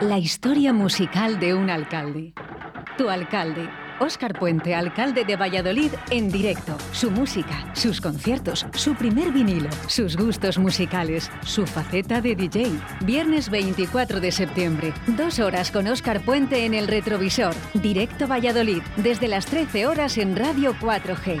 La historia musical de un alcalde. Tu alcalde. Óscar Puente, alcalde de Valladolid, en directo. Su música, sus conciertos, su primer vinilo, sus gustos musicales, su faceta de DJ. Viernes 24 de septiembre, dos horas con Óscar Puente en el retrovisor. Directo Valladolid, desde las 13 horas en Radio 4G.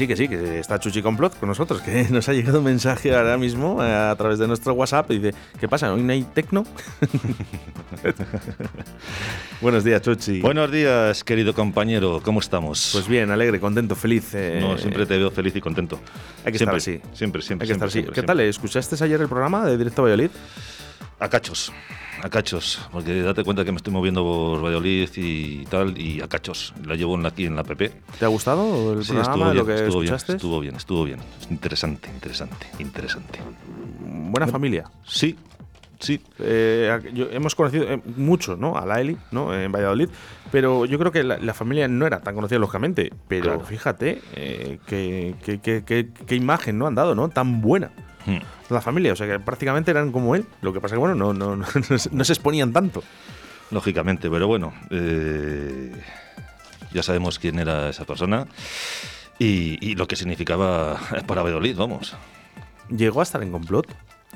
Sí, que sí, que está Chuchi Complot con nosotros, que nos ha llegado un mensaje ahora mismo eh, a través de nuestro WhatsApp y dice, ¿qué pasa? ¿Hoy no hay tecno? Buenos días, Chuchi. Buenos días, querido compañero, ¿cómo estamos? Pues bien, alegre, contento, feliz. eh, no, siempre te veo feliz y contento. Hay que siempre, estar así. Siempre, siempre. Hay que estar así. siempre, ¿Qué tal? ¿Escuchaste ayer el programa de Directo Valladolid? A cachos, a cachos, porque date cuenta que me estoy moviendo por Valladolid y tal, y a cachos. La llevo aquí en la PP. ¿Te ha gustado el Sí, programa, estuvo bien, lo que estuvo bien, estuvo bien, estuvo bien. Interesante, interesante, interesante. Buena familia. Sí, sí. Eh, yo- hemos conocido eh, mucho ¿no? a la Eli ¿no? en Valladolid, pero yo creo que la, la familia no era tan conocida, lógicamente. Pero Claro. fíjate eh, qué, qué- qué imagen ¿no? han dado, ¿no? Tan buena. Hmm. La familia, o sea que prácticamente eran como él. Lo que pasa que, bueno, no, no, no, no se- exponían tanto. Lógicamente, pero bueno, eh, ya sabemos quién era esa persona y, y lo que significaba para Valladolid, vamos. Llegó a estar en complot.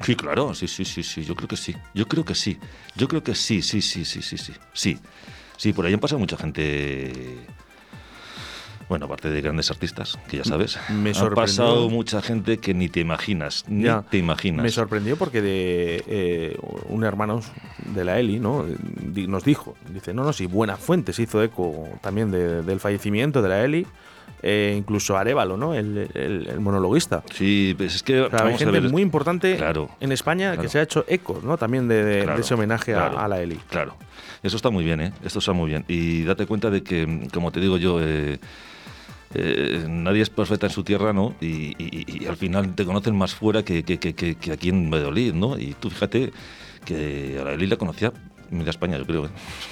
Sí, claro, sí, sí, sí, sí, yo creo que sí, yo creo que sí, yo creo que sí, sí, sí, sí, sí, sí, sí, sí, por ahí han pasado mucha gente, bueno, aparte de grandes artistas, que ya sabes, Me ha sorprendió. pasado mucha gente que ni te imaginas, ni Ya. te imaginas. Me sorprendió porque de eh, un hermano de la Eli ¿no? Nos dijo, dice, no, no, sí, Buena Fuente se hizo eco también de- del fallecimiento de la Eli, eh, incluso Arevalo, ¿no? el, el- el monologuista. Sí, pues es que O sea, hay a gente ver, muy importante Claro, en España que se ha hecho eco ¿no? también de, de- de Claro, ese homenaje a- a, la Eli. Claro, eso está muy bien, ¿eh? Esto está muy bien. Y date cuenta de que, como te digo yo, eh, eh, nadie es perfecta en su tierra, ¿no? Y, al final te conocen más fuera que, que- que- aquí en Valladolid, ¿no? Y tú fíjate que a la Eli la conocía media España, yo creo. ¿eh?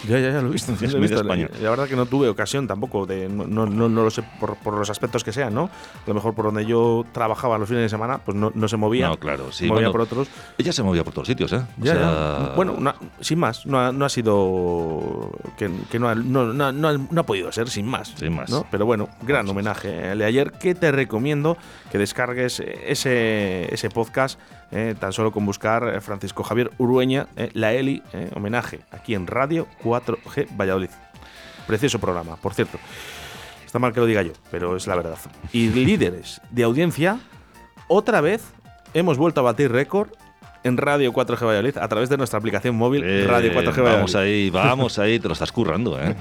Ya, ya, ya lo he visto. ya lo he visto. España. La verdad que no tuve ocasión tampoco, de, no, no, no- no lo sé por, por los aspectos que sean, ¿no? A lo mejor por donde yo trabajaba los fines de semana, pues no, no se movía. No, claro, sí. movía bueno, por otros. Ella se movía por todos sitios, ¿eh? O Ya, sea, ya. Bueno, sin más, no ha, no ha sido. que, que no, ha, no, no ha- podido ser sin más. Sin más. Pero bueno, gran homenaje el de ayer que te recomiendo que descargues ese, ese podcast. Eh, tan solo con buscar eh, Francisco Javier Urueña, eh, La Eli, homenaje, aquí en Radio 4G Valladolid. Precioso programa, por cierto. Está mal que lo diga yo, pero es la verdad. Y líderes de audiencia, otra vez hemos vuelto a batir récord en Radio 4G Valladolid a través de nuestra aplicación móvil eh, Radio 4G Valladolid. Vamos ahí, vamos ahí, te lo estás currando, ¿eh?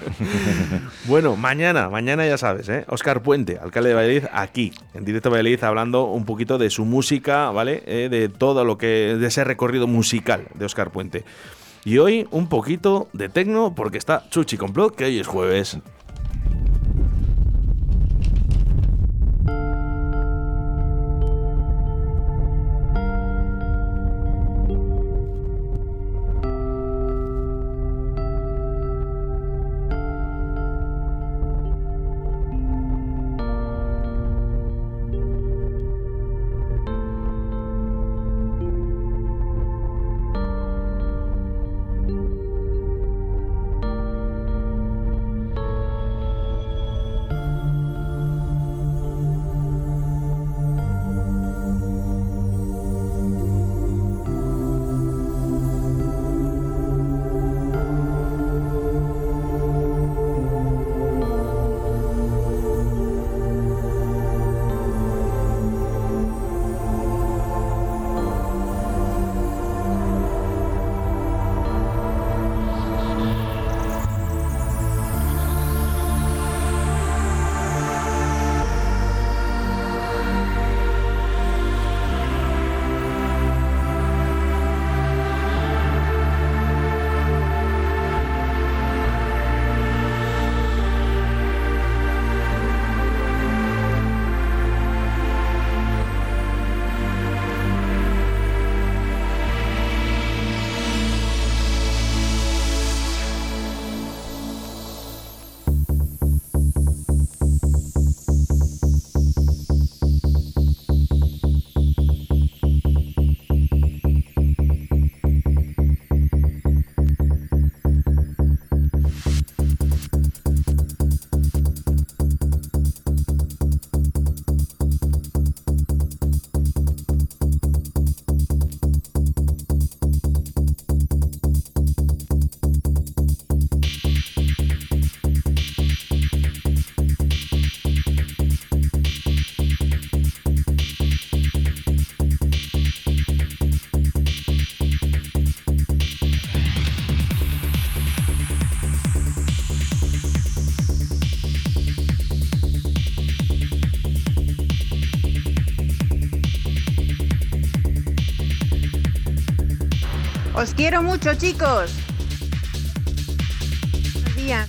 Bueno, mañana, mañana ya sabes, ¿eh? Oscar Puente, alcalde de Valladolid, aquí, en directo a Valladolid, hablando un poquito de su música, ¿vale? Eh, de todo lo que. de ese recorrido musical de Oscar Puente. Y hoy un poquito de tecno, porque está Chuchi Complot, que hoy es jueves. Os quiero mucho, chicos. Buenos días.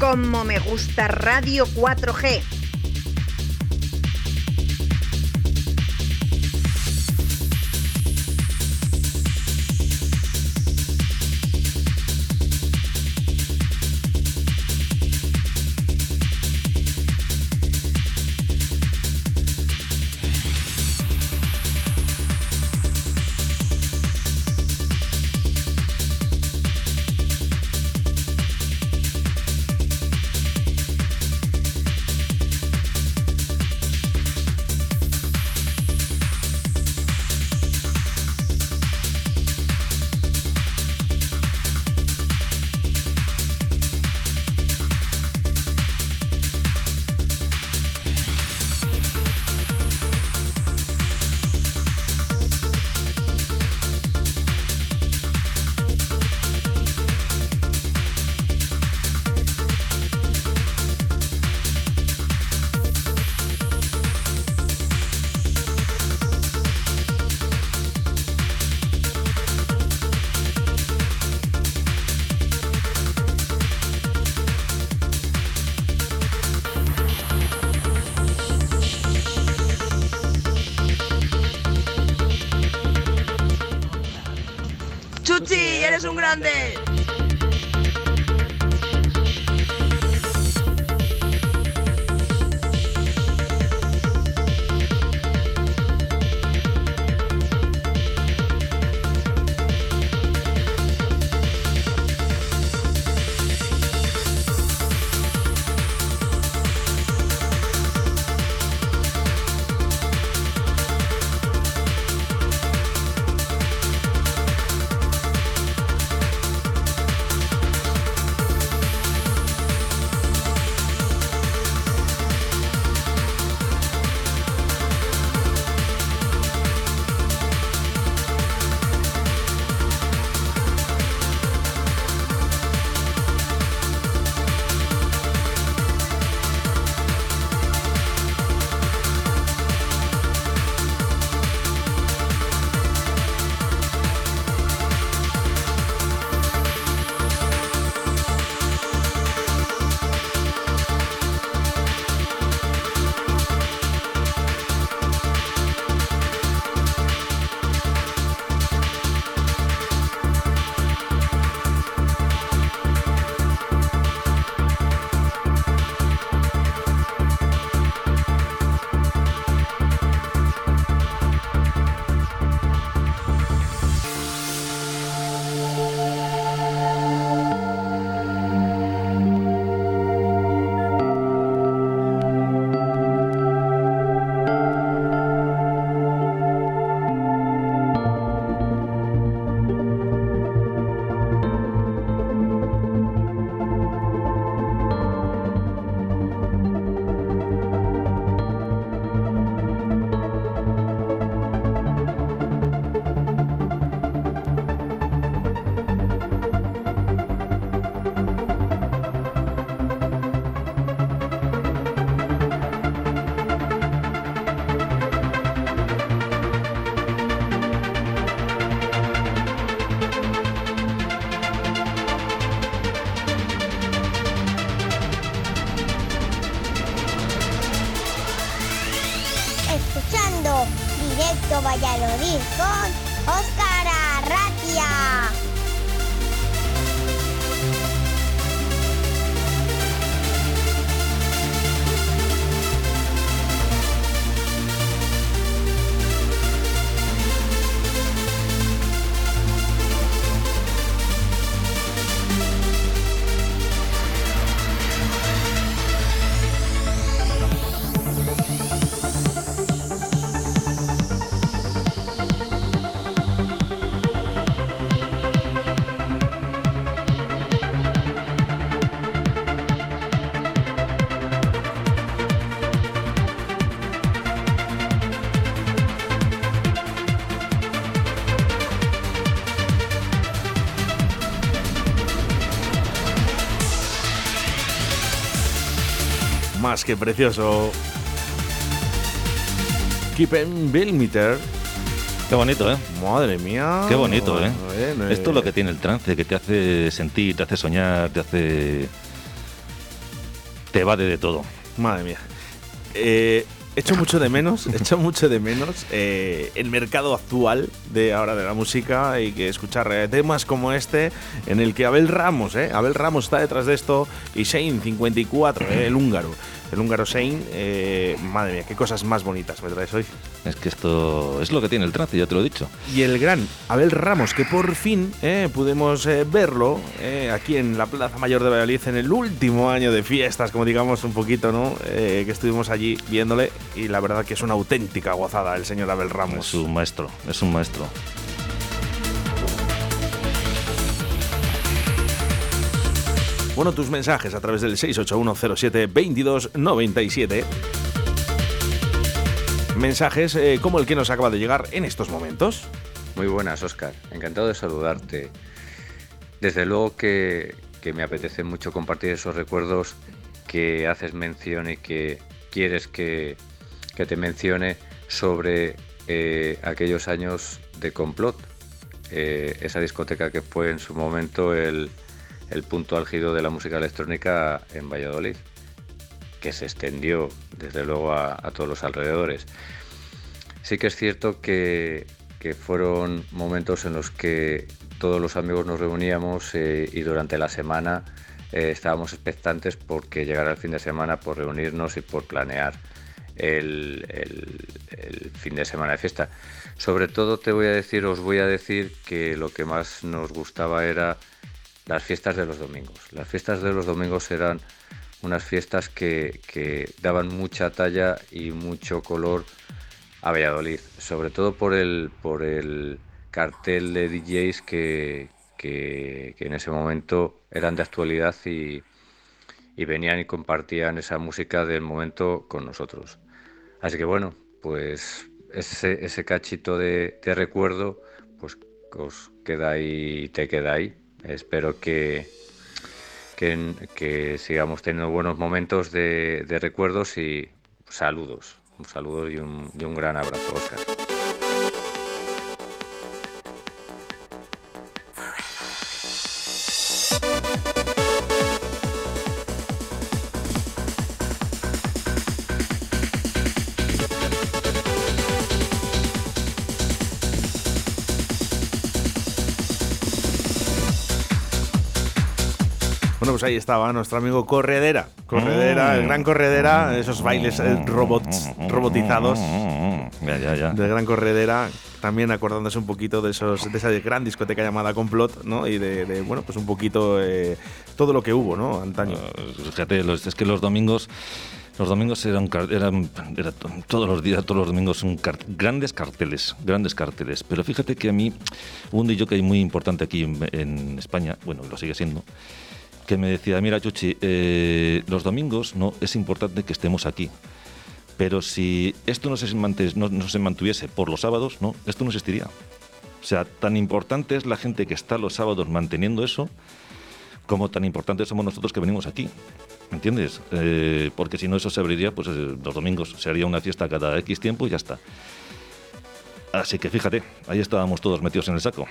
Como me gusta Radio 4G. Chuchi, eres un grande. Con Más que precioso. Kippen Billmeter Qué bonito, ¿eh? Madre mía. Qué bonito, ¿eh? Bueno, Esto es lo que tiene el trance, que te hace sentir, te hace soñar, te hace... Te evade de todo. Madre mía. Eh, echo mucho de menos, echo mucho de menos eh, el mercado actual de ahora de la música y que escuchar eh, temas como este en el que Abel Ramos, eh, Abel Ramos está detrás de esto y Shane 54, eh, el húngaro, el húngaro Shane, eh, madre mía, qué cosas más bonitas me traes hoy. Es que esto es lo que tiene el trance, ya te lo he dicho. Y el gran Abel Ramos, que por fin eh, pudimos eh, verlo eh, aquí en la Plaza Mayor de Valladolid en el último año de fiestas, como digamos un poquito, ¿no? Que estuvimos allí viéndole y la verdad que es una auténtica gozada el señor Abel Ramos. Es un maestro, es un maestro. Bueno, tus mensajes a través del 681072297. Mensajes eh, como el que nos acaba de llegar en estos momentos. Muy buenas, Oscar. Encantado de saludarte. Desde luego que, me apetece mucho compartir esos recuerdos que haces mención y que quieres que, que te mencione sobre eh, aquellos años de complot. Eh, esa discoteca que fue en su momento el, el punto álgido de la música electrónica en Valladolid, que se extendió desde luego a, todos los alrededores. Sí que es cierto que, fueron momentos en los que todos los amigos nos reuníamos eh, y durante la semana eh, estábamos expectantes porque llegara el fin de semana por reunirnos y por planear el, el- el fin de semana de fiesta. Sobre todo te voy a decir, os voy a decir que lo que más nos gustaba era las fiestas de los domingos. Las fiestas de los domingos eran unas fiestas que, daban mucha talla y mucho color a Valladolid, sobre todo por el, por el cartel de DJs que, que- que en ese momento eran de actualidad y, y venían y compartían esa música del momento con nosotros. Así que bueno, pues ese, ese cachito de, de recuerdo pues os queda ahí, te queda ahí. Espero que, que, sigamos teniendo buenos momentos de, de recuerdos y saludos. Un saludo y un, y un gran abrazo, Oscar. Bueno, pues ahí estaba nuestro amigo Corredera. Corredera, el gran Corredera, esos bailes eh, robots, robotizados. Ya, ya, ya. del gran corredera, también acordándose un poquito de esos de esa gran discoteca llamada Complot, ¿no? Y de, de, bueno, pues un poquito eh, todo lo que hubo, ¿no? Antaño. Fíjate, los- es que los domingos, los domingos eran, eran, era to- todos los días, todos los domingos son car- grandes carteles, grandes carteles. Pero fíjate que a mí un DJ muy importante aquí en, en España, bueno, lo sigue siendo, que me decía, mira Chuchi, eh, los domingos no es importante que estemos aquí. Pero si esto no se, mante- no- no se mantuviese por los sábados, no, esto no existiría. O sea, tan importante es la gente que está los sábados manteniendo eso, como tan importantes somos nosotros que venimos aquí. ¿Me entiendes? Eh, porque si no, eso se abriría pues, eh, los domingos. Se haría una fiesta cada X tiempo y ya está. Así que fíjate, ahí estábamos todos metidos en el saco.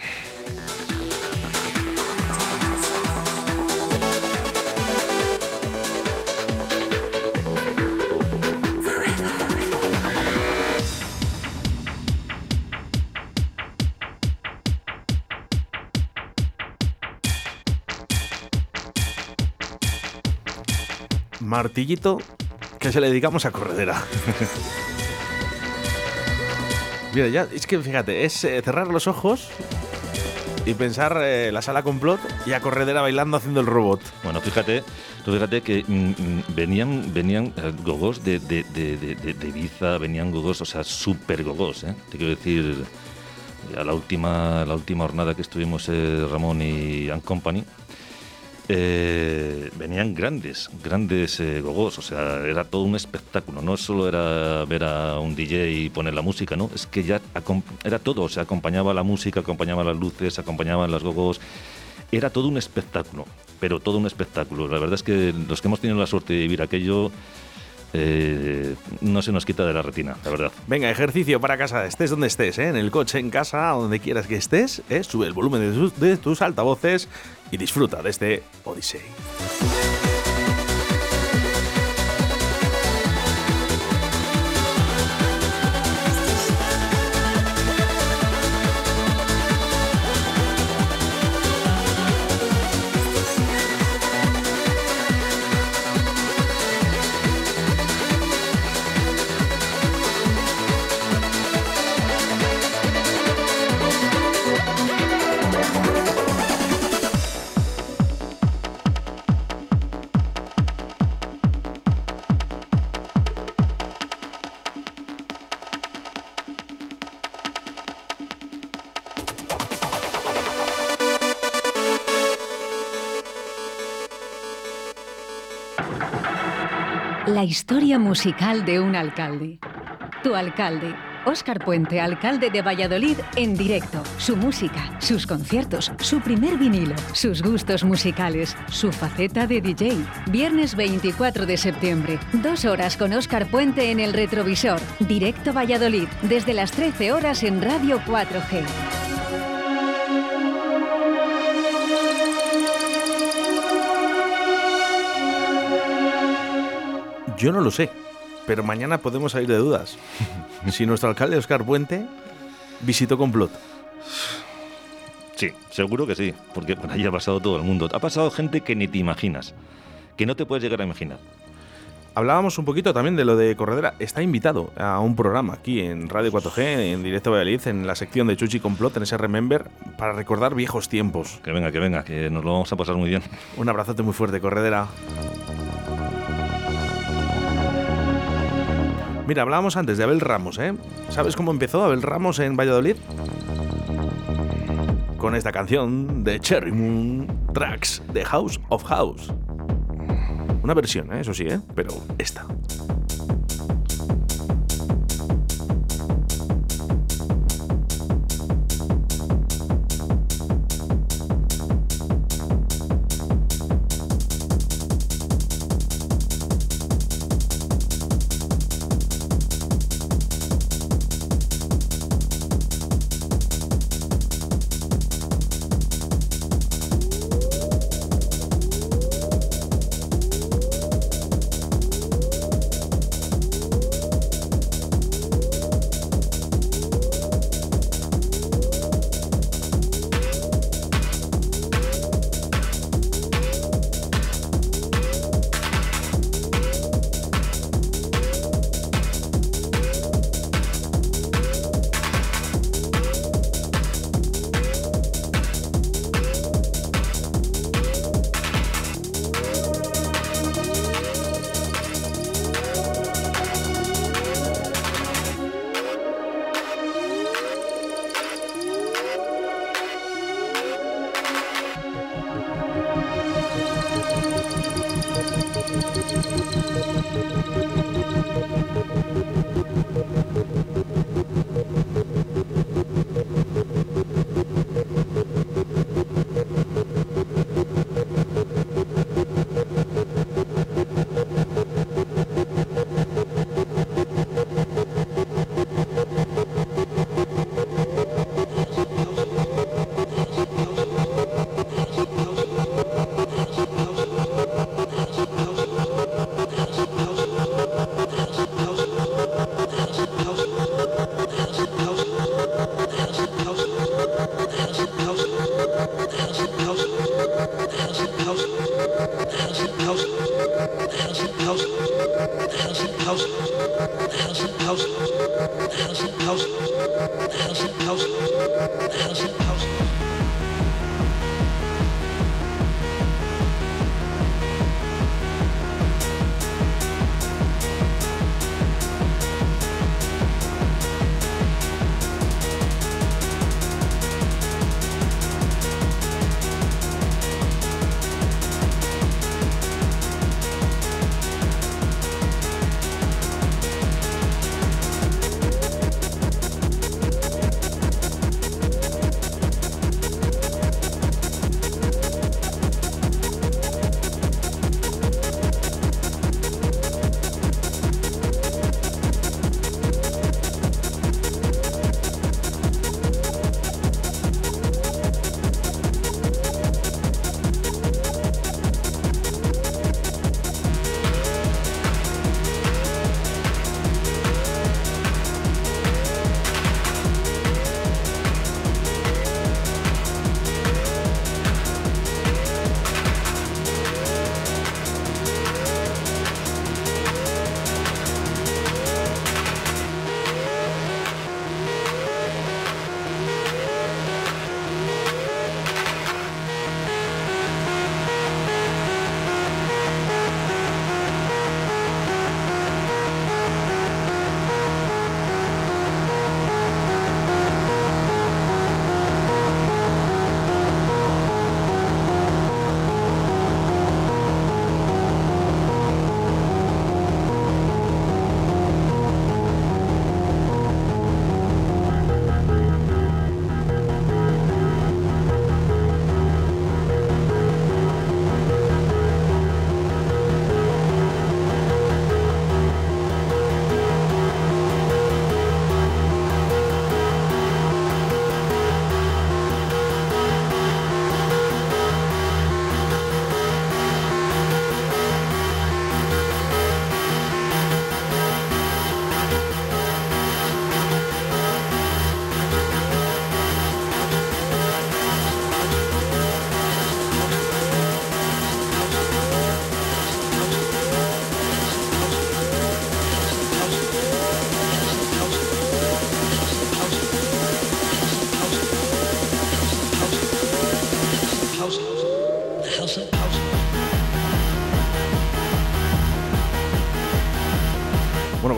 Martillito que se le dedicamos a Corredera. Mira, ya, es que fíjate, es eh, cerrar los ojos y pensar eh, la sala complot y a Corredera bailando haciendo el robot. Bueno, fíjate, tú fíjate que mm, mm, venían, venían eh, gogos de, de, de, de, Ibiza, venían gogos, o sea, súper gogos, ¿eh? Te quiero decir, ya la última, la última jornada que estuvimos eh, Ramón y Ann Company, eh, venían grandes, grandes eh, gogos, o sea, era todo un espectáculo, no solo era ver a un DJ y poner la música, ¿no? Es que ya era todo, o sea, acompañaba la música, acompañaba las luces, acompañaban las gogos, era todo un espectáculo, pero todo un espectáculo. La verdad es que los que hemos tenido la suerte de vivir aquello, eh, no se nos quita de la retina, la verdad. Venga, ejercicio para casa, estés donde estés, ¿eh? en el coche, en casa, donde quieras que estés, ¿eh? sube el volumen de tus, de tus altavoces y disfruta de este Odyssey. La historia musical de un alcalde. Tu alcalde, Óscar Puente, alcalde de Valladolid, en directo. Su música, sus conciertos, su primer vinilo, sus gustos musicales, su faceta de DJ. Viernes 24 de septiembre, dos horas con Óscar Puente en el retrovisor. Directo Valladolid, desde las 13 horas en Radio 4G. Yo no lo sé, pero mañana podemos salir de dudas. si nuestro alcalde Oscar Puente visitó complot. Sí, seguro que sí, porque por ahí ha pasado todo el mundo. Ha pasado gente que ni te imaginas, que no te puedes llegar a imaginar. Hablábamos un poquito también de lo de Corredera. Está invitado a un programa aquí en Radio 4G, en directo Valladolid, en la sección de Chuchi Complot, en ese Remember, para recordar viejos tiempos. Que venga, que venga, que nos lo vamos a pasar muy bien. Un abrazote muy fuerte, Corredera. Mira, hablábamos antes de Abel Ramos, ¿eh? ¿Sabes cómo empezó Abel Ramos en Valladolid? Con esta canción de Cherry Moon Tracks, The House of House. Una versión, ¿eh? eso sí, ¿eh? Pero esta.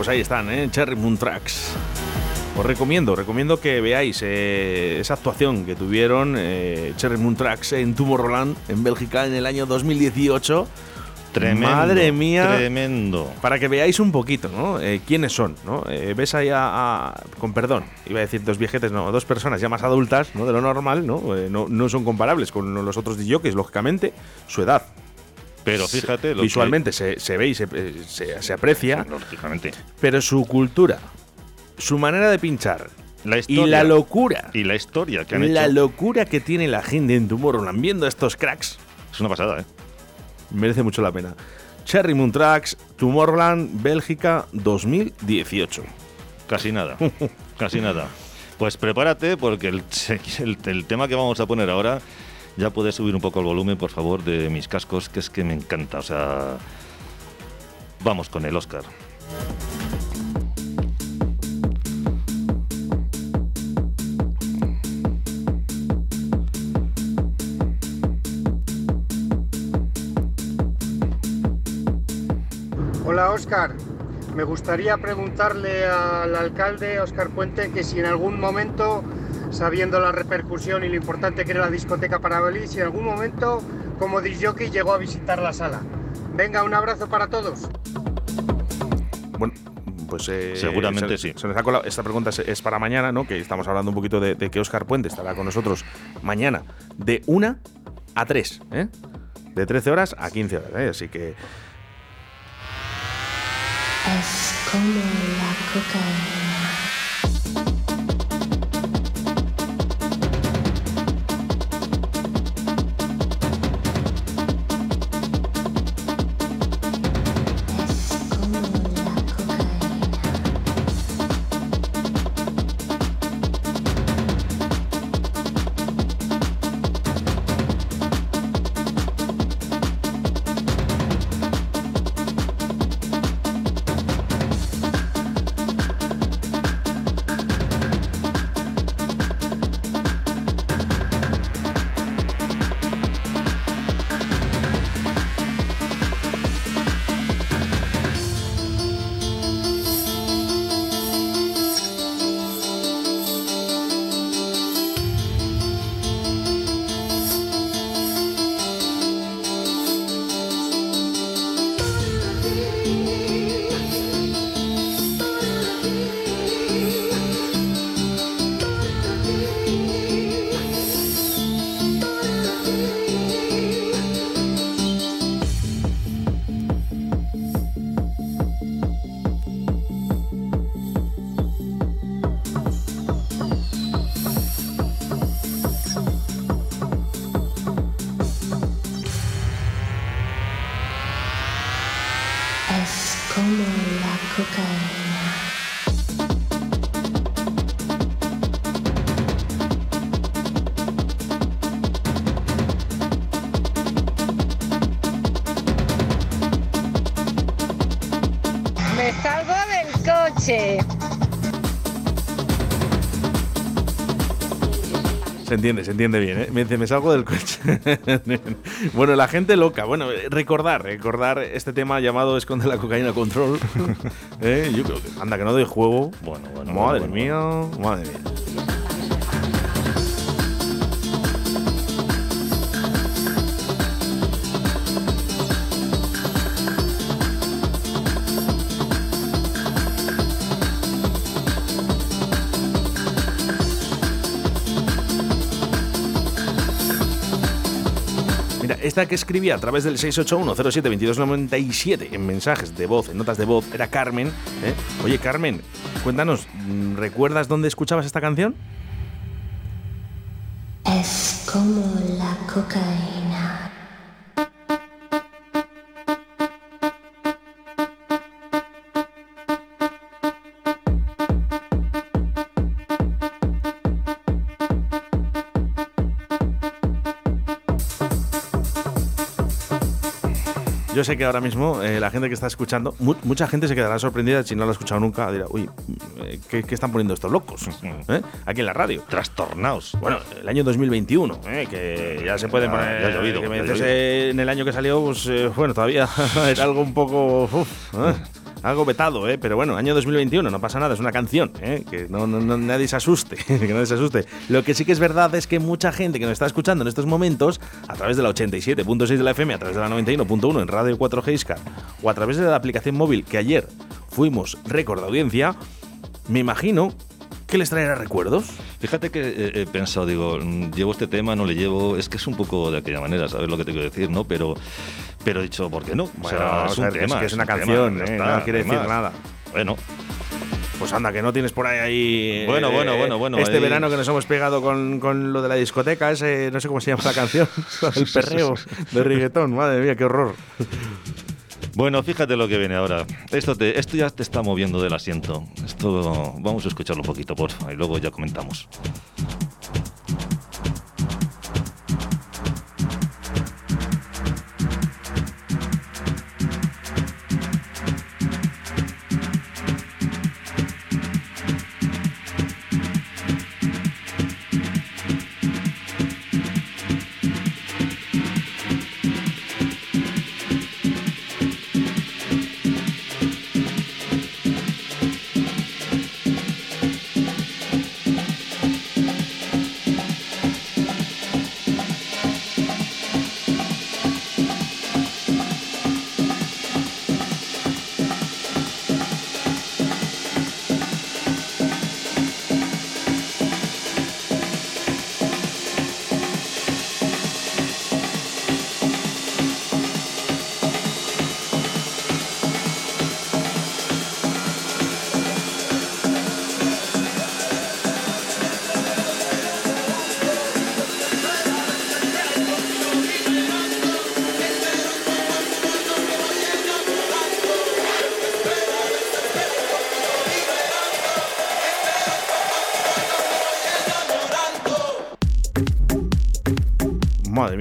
Pues ahí están, ¿eh? Cherry Moon Tracks. Os recomiendo, recomiendo que veáis eh, esa actuación que tuvieron eh, Cherry Moon Tracks en Tomorrowland, en Bélgica, en el año 2018. Tremendo. Madre mía. Tremendo. Para que veáis un poquito, ¿no? Eh, ¿Quiénes son, no? Eh, ves ahí a, a- con perdón, iba a decir dos viejetes, no, dos personas ya más adultas, ¿no? De lo normal, ¿no? Eh, no, no son comparables con los otros DJs, lógicamente, su edad. Pero fíjate, lo que- Visualmente se, se ve y se, eh, se- se aprecia, lógicamente. pero su cultura, su manera de pinchar La y historia. la locura, Y la historia que han la hecho. locura que tiene la gente en Tomorrowland viendo a estos cracks, Es una pasada, ¿eh? merece mucho la pena. Cherry Moon Tracks, Tomorrowland, Bélgica 2018. Casi nada. casi nada. Pues prepárate porque el, el- el tema que vamos a poner ahora ya puedes subir un poco el volumen, por favor, de mis cascos, que es que me encanta. O sea, vamos con el Oscar. Hola Óscar, me gustaría preguntarle al alcalde Óscar Puente que si en algún momento, sabiendo la repercusión y lo importante que era la discoteca para Beli, si en algún momento como disjockey llegó a visitar la sala. Venga, un abrazo para todos. Bueno, pues eh, Seguramente se- sí. se nos ha colado- esta pregunta es, es para mañana, ¿no? Que estamos hablando un poquito de, de que Oscar Puente estará con nosotros mañana de 1 a 3, ¿eh? De 13 horas a 15 horas, ¿eh? Así que Es como la cocaína. La entiende, se entiende bien, ¿eh? Me dice, me salgo del coche. bueno, la gente loca. Bueno, eh, recordar, recordar este tema llamado Esconde la cocaína control. ¿Eh? Yo creo que, anda, que no doy juego. Bueno, bueno. Madre bueno, mía, madre mía. Que escribía a través del 681-07-2297 en mensajes de voz, en notas de voz, era Carmen. ¿eh? Oye, Carmen, cuéntanos, mm, ¿recuerdas dónde escuchabas esta canción? Es como la cocaína. Yo sé que ahora mismo eh, la gente que está escuchando, mu- mucha gente se quedará sorprendida si no lo ha escuchado nunca. Dirá, uy, eh, ¿qué, qué están poniendo estos locos? ¿Eh? Aquí en la radio. Trastornaos. Bueno, el año 2021, ¿eh? que ya se pueden poner. ya ha llovido, que me ya dices, llovido. en el año que salió, pues bueno, todavía era algo un poco. uf. Algo vetado, ¿eh? Pero bueno, año 2021, no pasa nada, es una canción, ¿eh? Que no, no- nadie se asuste, que nadie se asuste. Lo que sí que es verdad es que mucha gente que nos está escuchando en estos momentos, a través de la 87.6 de la FM, a través de la 91.1 en Radio 4G Iscar, o a través de la aplicación móvil que ayer fuimos récord de audiencia, me imagino que les traerá recuerdos. Fíjate que eh, he pensado, digo, mm, llevo este tema, no le llevo, es que es un poco de aquella manera, ¿sabes lo que te quiero decir, no? Pero, pero he dicho, ¿por qué no? Bueno, vamos a ver, que es que es una un tema, canción, ya ¿eh? está, no quiere ¿qué decir nada. Bueno, Pues anda, que no tienes por ahí, ahí eh, Bueno, bueno, bueno, bueno, Este ahí- verano que nos hemos pegado con, con lo de la discoteca, ese, no sé cómo se llama la canción, el perreo de reggaetón, madre mía, qué horror. Bueno, fíjate lo que viene ahora. Esto, esto ya te está moviendo del asiento. Esto, vamos a escucharlo un poquito, porfa, y luego ya comentamos.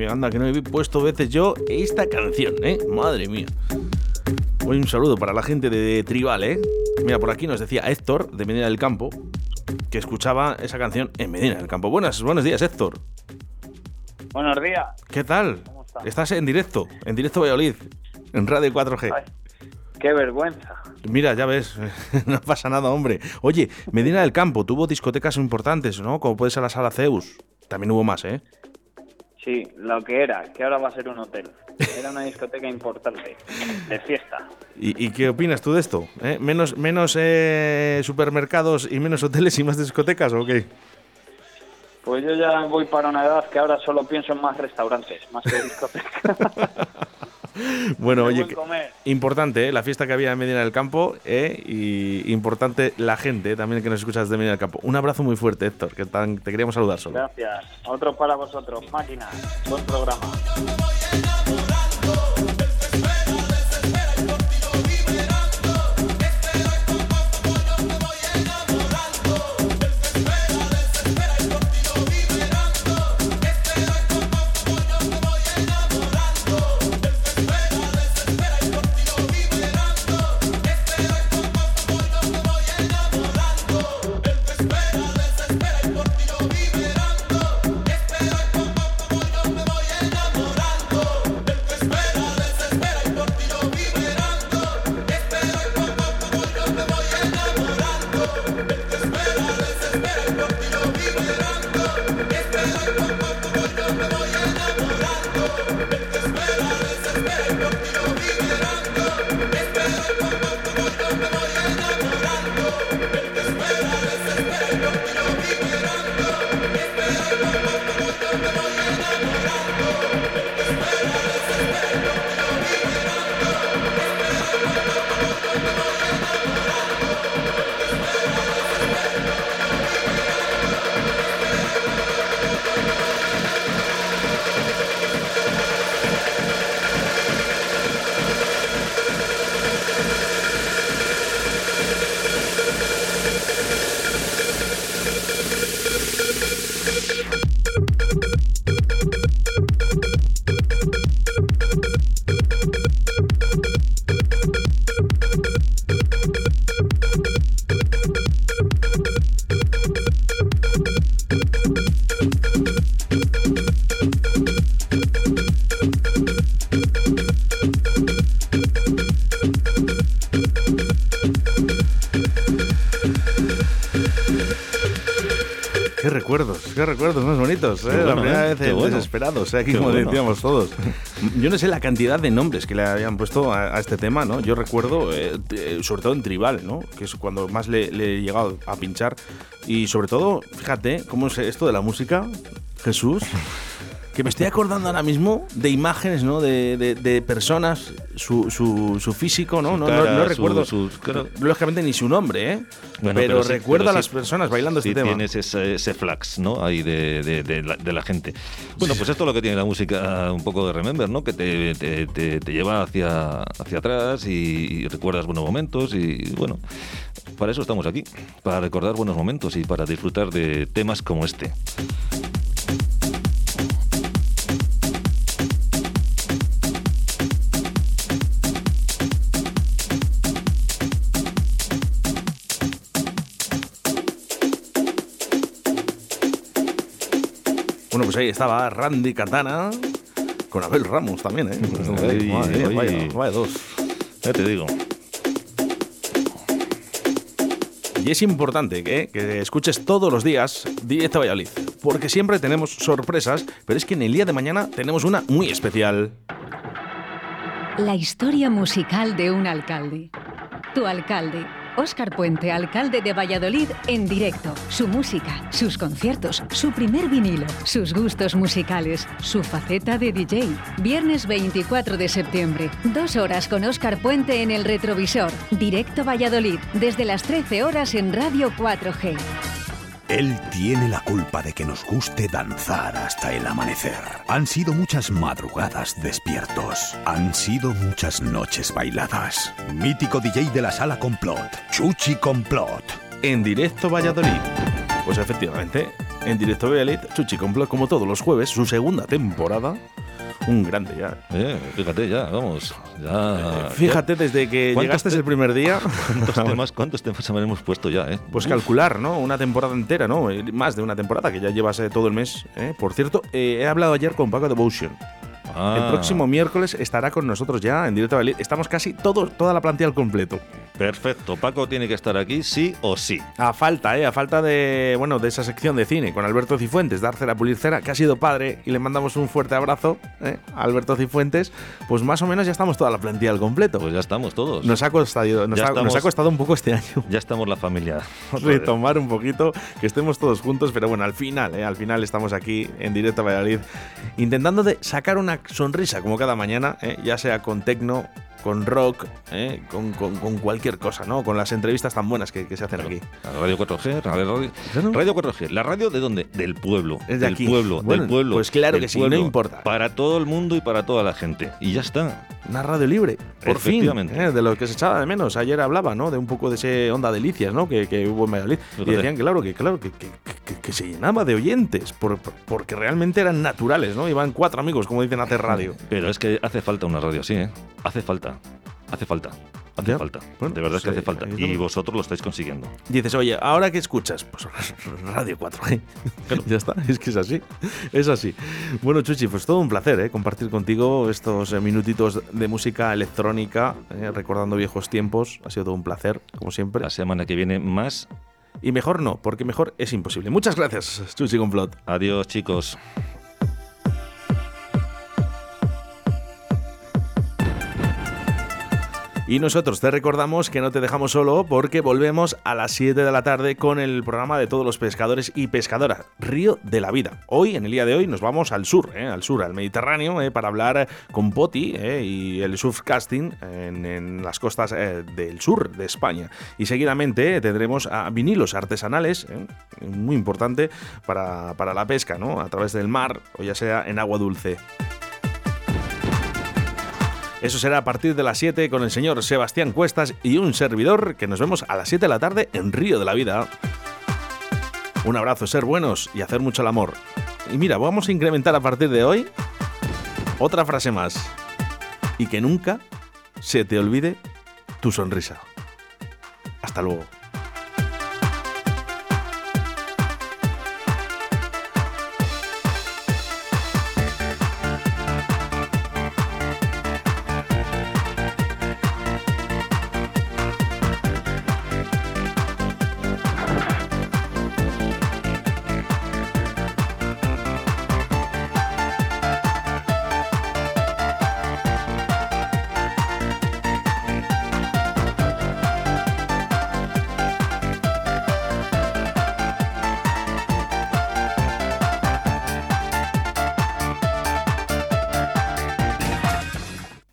Anda, que no he puesto veces yo esta canción, ¿eh? Madre mía. Hoy un saludo para la gente de Tribal, ¿eh? Mira, por aquí nos decía Héctor, de Medina del Campo, que escuchaba esa canción en Medina del Campo. Buenas, buenos días, Héctor. Buenos días. ¿Qué tal? ¿Cómo estás? Estás en directo, en directo Valladolid, en Radio 4G. Ay, qué vergüenza. Mira, ya ves, no pasa nada, hombre. Oye, Medina del Campo tuvo discotecas importantes, ¿no? Como puede ser la Sala Zeus. También hubo más, ¿eh? Sí, lo que era, que ahora va a ser un hotel. Era una discoteca importante, de fiesta. ¿Y, y qué opinas tú de esto? ¿Eh? ¿Menos, menos eh, supermercados y menos hoteles y más discotecas o qué? Pues yo ya voy para una edad que ahora solo pienso en más restaurantes, más que discotecas. Bueno, oye, importante ¿eh? la fiesta que había en Medina del Campo ¿eh? y importante la gente ¿eh? también que nos escuchas de Medina del Campo. Un abrazo muy fuerte, Héctor, que tan- te queríamos saludar solo. Gracias. Otro para vosotros, máquinas. Buen programa. ¿Eh? aquí como bueno. decíamos todos. Yo no sé la cantidad de nombres que le habían puesto a, a este tema, ¿no? Yo recuerdo, eh, t- sobre todo en Tribal, ¿no? Que es cuando más le, le he llegado a pinchar. Y sobre todo, fíjate cómo es esto de la música, Jesús. Que me estoy acordando ahora mismo de imágenes, ¿no? De, de- de personas, su, su- su físico, ¿no? Su no, no- cara, no su- recuerdo, lógicamente, ni su nombre, ¿eh? Bueno, pero, sí- recuerdo pero a las sí- personas bailando sí este tema. tienes ese, ese flax, ¿no? Ahí de, de- de la, de la gente. Bueno, pues esto es lo que tiene la música, un poco de Remember, ¿no? Que te, te- te- te lleva hacia, hacia atrás y, y recuerdas buenos momentos y, bueno, para eso estamos aquí, para recordar buenos momentos y para disfrutar de temas como este. Pues ahí estaba Randy Katana con Abel Ramos también, ¿eh? Ay, Madre mía, ay. vaya, vaya dos. Ya te digo. Y es importante que, que escuches todos los días Directo Valladolid, porque siempre tenemos sorpresas, pero es que en el día de mañana tenemos una muy especial. La historia musical de un alcalde. Tu alcalde. Óscar Puente, alcalde de Valladolid, en directo. Su música, sus conciertos, su primer vinilo, sus gustos musicales, su faceta de DJ. Viernes 24 de septiembre, dos horas con Óscar Puente en el retrovisor. Directo Valladolid, desde las 13 horas en Radio 4G. Él tiene la culpa de que nos guste danzar hasta el amanecer. Han sido muchas madrugadas despiertos. Han sido muchas noches bailadas. Mítico DJ de la sala Complot, Chuchi Complot. En directo Valladolid. Pues efectivamente, en directo Valladolid, Chuchi Complot, como todos los jueves, su segunda temporada. Un grande ya. Eh, fíjate, ya, vamos. Ya, Fíjate, desde que ¿Cuántos llegaste te- el primer día. ¿Cuántos temas, ¿Cuántos temas habremos puesto ya, eh? Pues calcular, ¿no? Una temporada entera, ¿no? Eh, Más de una temporada, que ya llevas eh, todo el mes. ¿eh? Por cierto, eh, he hablado ayer con Paco Devotion. Ah. El próximo miércoles estará con nosotros ya en directo a Valladolid. Estamos casi todo, toda la plantilla al completo. Perfecto. Paco tiene que estar aquí sí o sí. A falta, ¿eh? A falta de, bueno, de esa sección de cine con Alberto Cifuentes, dar cera, pulir cera, que ha sido padre y le mandamos un fuerte abrazo ¿eh? a Alberto Cifuentes. Pues más o menos ya estamos toda la plantilla al completo. Pues ya estamos todos. Nos ha costado, nos ha, estamos. nos ha costado un poco este año. Ya estamos la familia. retomar un poquito, que estemos todos juntos, pero bueno, al final, ¿eh? al final estamos aquí en directo a Valladolid, intentando de sacar una sonrisa como cada mañana, ¿eh? ya sea con tecno, con rock, ¿eh? con, con- con cualquier cosa, ¿no? Con las entrevistas tan buenas que, que se hacen aquí. Radio 4G, la radio, radio 4G. ¿La radio de dónde? Del pueblo. Es de del aquí. pueblo, Bueno, del pueblo. pues claro que sí, no importa. Para todo el mundo y para toda la gente. Y ya está. Una radio libre, por fin. ¿eh? de lo que se echaba de menos. Ayer hablaba, ¿no? De un poco de ese onda delicias, ¿no? Que, que hubo en Valladolid. Y decían, claro, que claro, que, que- que- que se llenaba de oyentes, por- por- porque realmente eran naturales, ¿no? Iban cuatro amigos, como dicen, a hacer radio. Pero es que hace falta una radio así, ¿eh? Hace falta. Hace falta. Hace Ya. falta. Bueno, de verdad es que sí, hace falta. ahí Y vosotros lo estáis consiguiendo. Dices, oye, ¿ahora qué escuchas? Pues Radio 4G. ya está, es que es así. Es así. Bueno, Chuchi, pues todo un placer ¿eh? compartir contigo estos eh, minutitos de música electrónica, ¿eh? recordando viejos tiempos. Ha sido todo un placer, como siempre. La semana que viene más. Y mejor no, porque mejor es imposible. Muchas gracias, Chuchi Complot. Adiós, chicos. Y nosotros te recordamos que no te dejamos solo porque volvemos a las 7 de la tarde con el programa de todos los pescadores y pescadoras, Río de la Vida. Hoy, en el día de hoy, nos vamos al sur, ¿eh? al sur, al Mediterráneo, ¿eh? para hablar con Poti ¿eh? y el surfcasting en, en las costas del sur de España. Y seguidamente tendremos a vinilos artesanales, muy importante para, para la pesca, ¿no? a través del mar o ya sea en agua dulce. Eso será a partir de las 7 con el señor Sebastián Cuestas y un servidor que nos vemos a las 7 de la tarde en Río de la Vida. Un abrazo, ser buenos y hacer mucho el amor. Y mira, vamos a incrementar a partir de hoy otra frase más. Y que nunca se te olvide tu sonrisa. Hasta luego.